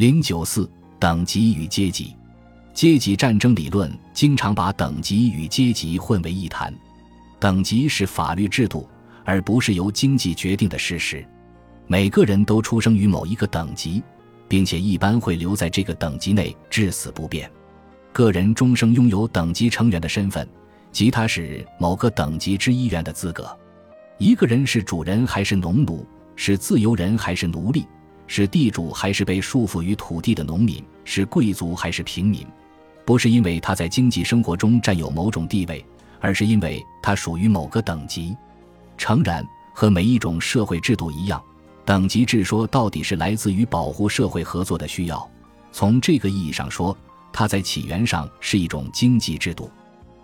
零九四等级与阶级，阶级战争理论经常把等级与阶级混为一谈。等级是法律制度，而不是由经济决定的事实。每个人都出生于某一个等级，并且一般会留在这个等级内至死不变。个人终生拥有等级成员的身份，即他是某个等级之一员的资格。一个人是主人还是农奴，是自由人还是奴隶，是地主还是被束缚于土地的农民，是贵族还是平民，不是因为他在经济生活中占有某种地位，而是因为他属于某个等级。诚然，和每一种社会制度一样，等级制说到底是来自于保护社会合作的需要。从这个意义上说，它在起源上是一种经济制度，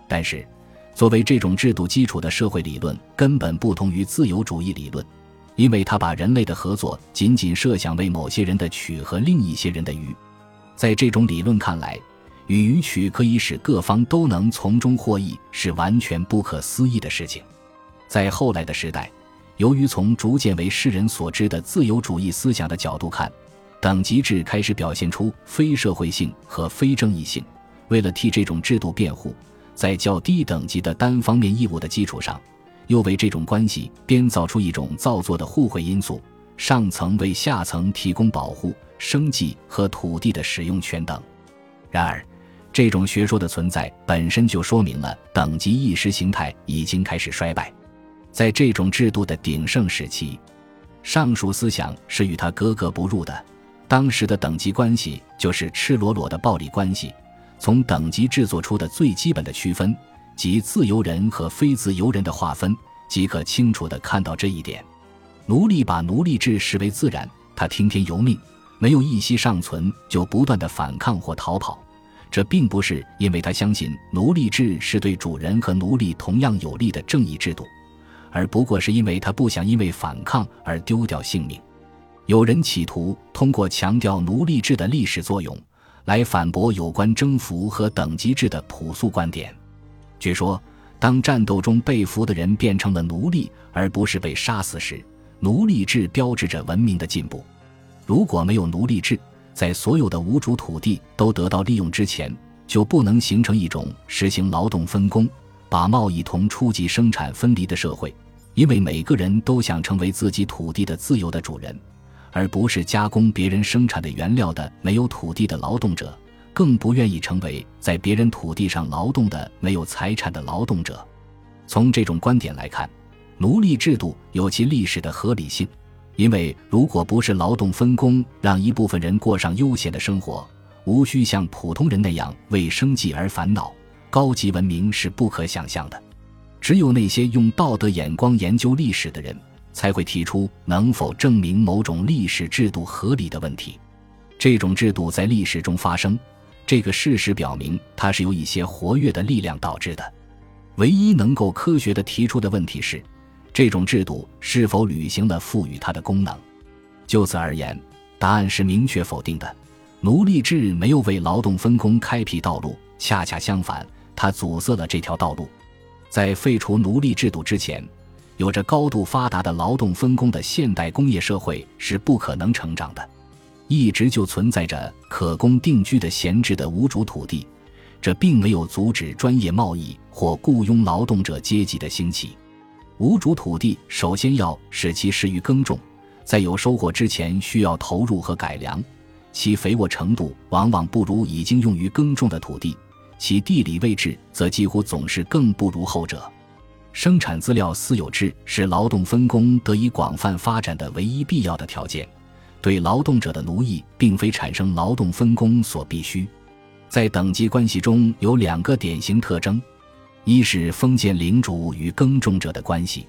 但是。作为这种制度基础的社会理论，根本不同于自由主义理论，因为他把人类的合作仅仅设想为某些人的取和另一些人的予。在这种理论看来，予与取可以使各方都能从中获益，是完全不可思议的事情。在后来的时代，由于从逐渐为世人所知的自由主义思想的角度看，等级制开始表现出非社会性和非正义性。为了替这种制度辩护。在较低等级的单方面义务的基础上，又为这种关系编造出一种造作的互惠因素：上层为下层提供保护、生计和土地的使用权等。然而，这种学说的存在本身就说明了等级意识形态已经开始衰败。在这种制度的鼎盛时期，上述思想是与它格格不入的。当时的等级关系就是赤裸裸的暴力关系。从等级制作出的最基本的区分，即自由人和非自由人的划分，即可清楚地看到这一点。奴隶把奴隶制视为自然，他听天由命，没有一息尚存，就不断地反抗或逃跑。这并不是因为他相信奴隶制是对主人和奴隶同样有利的正义制度，而不过是因为他不想因为反抗而丢掉性命。有人企图通过强调奴隶制的历史作用。来反驳有关征服和等级制的朴素观点。据说，当战斗中被俘的人变成了奴隶，而不是被杀死时，奴隶制标志着文明的进步。如果没有奴隶制，在所有的无主土地都得到利用之前，就不能形成一种实行劳动分工、把贸易同初级生产分离的社会，因为每个人都想成为自己土地的自由的主人。而不是加工别人生产的原料的没有土地的劳动者，更不愿意成为在别人土地上劳动的没有财产的劳动者。从这种观点来看，奴隶制度有其历史的合理性，因为如果不是劳动分工让一部分人过上悠闲的生活，无需像普通人那样为生计而烦恼，高级文明是不可想象的。只有那些用道德眼光研究历史的人。才会提出能否证明某种历史制度合理的问题。这种制度在历史中发生，这个事实表明它是由一些活跃的力量导致的。唯一能够科学的提出的问题是，这种制度是否履行了赋予它的功能。就此而言，答案是明确否定的。奴隶制没有为劳动分工开辟道路，恰恰相反，它阻塞了这条道路。在废除奴隶制度之前。有着高度发达的劳动分工的现代工业社会是不可能成长的，一直就存在着可供定居的闲置的无主土地，这并没有阻止专业贸易或雇佣劳动者阶级的兴起。无主土地首先要使其适于耕种，在有收获之前需要投入和改良，其肥沃程度往往不如已经用于耕种的土地，其地理位置则几乎总是更不如后者。生产资料私有制是劳动分工得以广泛发展的唯一必要的条件，对劳动者的奴役并非产生劳动分工所必须。在等级关系中有两个典型特征：一是封建领主与耕种者的关系，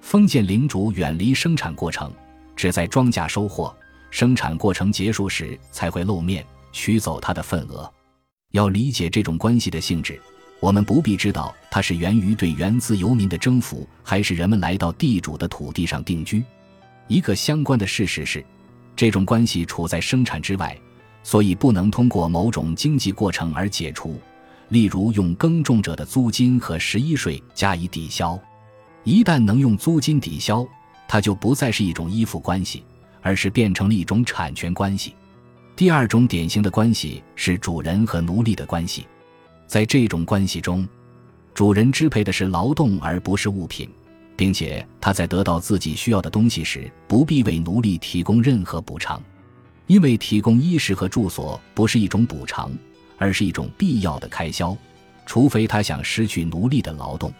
封建领主远离生产过程，只在庄稼收获、生产过程结束时才会露面取走他的份额。要理解这种关系的性质。我们不必知道它是源于对原自游民的征服，还是人们来到地主的土地上定居。一个相关的事实是，这种关系处在生产之外，所以不能通过某种经济过程而解除，例如用耕种者的租金和十一税加以抵消。一旦能用租金抵消，它就不再是一种依附关系，而是变成了一种产权关系。第二种典型的关系是主人和奴隶的关系，在这种关系中，主人支配的是劳动而不是物品，并且他在得到自己需要的东西时不必为奴隶提供任何补偿，因为提供衣食和住所不是一种补偿，而是一种必要的开销，除非他想失去奴隶的劳动。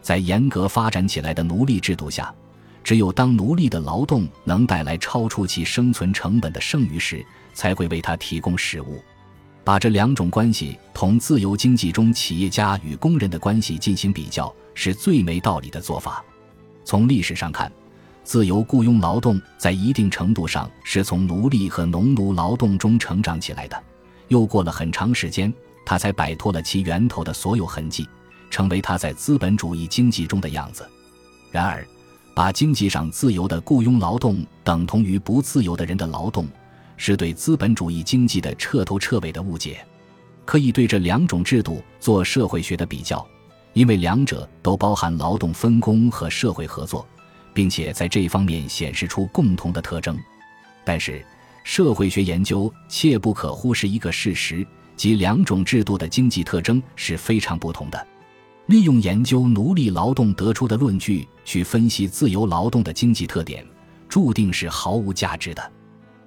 在严格发展起来的奴隶制度下，只有当奴隶的劳动能带来超出其生存成本的剩余时，才会为他提供食物。把这两种关系同自由经济中企业家与工人的关系进行比较，是最没道理的做法。从历史上看，自由雇佣劳动在一定程度上是从奴隶和农奴劳动中成长起来的，又过了很长时间，它才摆脱了其源头的所有痕迹。成为他在资本主义经济中的样子。然而，把经济上自由的雇佣劳动等同于不自由的人的劳动，是对资本主义经济的彻头彻尾的误解。可以对这两种制度做社会学的比较，因为两者都包含劳动分工和社会合作，并且在这方面显示出共同的特征。但是，社会学研究切不可忽视一个事实，即两种制度的经济特征是非常不同的。利用研究奴隶劳动得出的论据去分析自由劳动的经济特点，注定是毫无价值的。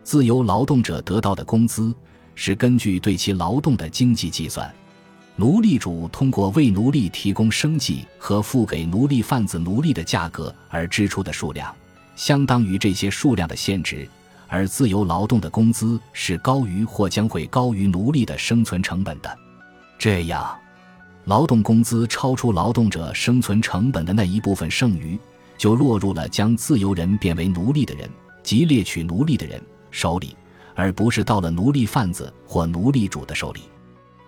自由劳动者得到的工资是根据对其劳动的经济计算，奴隶主通过为奴隶提供生计和付给奴隶贩子奴隶的价格而支出的数量，相当于这些数量的现值，而自由劳动的工资是高于或将会高于奴隶的生存成本的。这样。劳动工资超出劳动者生存成本的那一部分剩余，就落入了将自由人变为奴隶的人即猎取奴隶的人手里，而不是到了奴隶贩子或奴隶主的手里。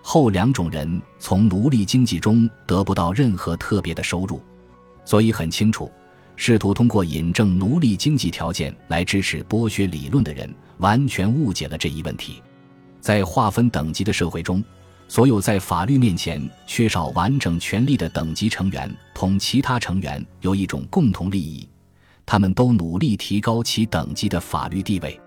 后两种人从奴隶经济中得不到任何特别的收入，所以很清楚，试图通过引证奴隶经济条件来支持剥削理论的人，完全误解了这一问题。在划分等级的社会中。所有在法律面前缺少完整权利的等级成员，同其他成员有一种共同利益：他们都努力提高其等级的法律地位。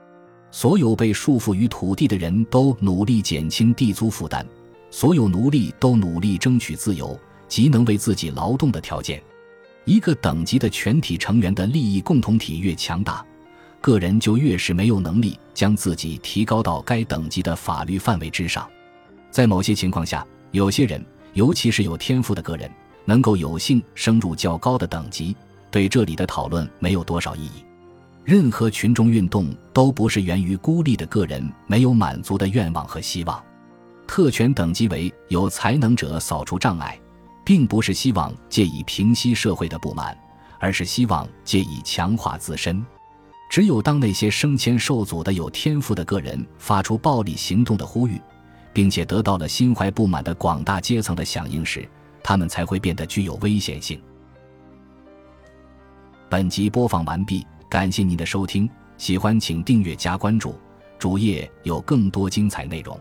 所有被束缚于土地的人都努力减轻地租负担；所有奴隶都努力争取自由即能为自己劳动的条件。一个等级的全体成员的利益共同体越强大，个人就越是没有能力将自己提高到该等级的法律范围之上。在某些情况下，有些人，尤其是有天赋的个人，能够有幸升入较高的等级。对这里的讨论没有多少意义。任何群众运动都不是源于孤立的个人没有满足的愿望和希望。特权等级为有才能者扫除障碍，并不是希望借以平息社会的不满，而是希望借以强化自身。只有当那些生前受阻的有天赋的个人发出暴力行动的呼吁。并且得到了心怀不满的广大阶层的响应时，他们才会变得具有危险性。本集播放完毕，感谢您的收听，喜欢请订阅加关注，主页有更多精彩内容。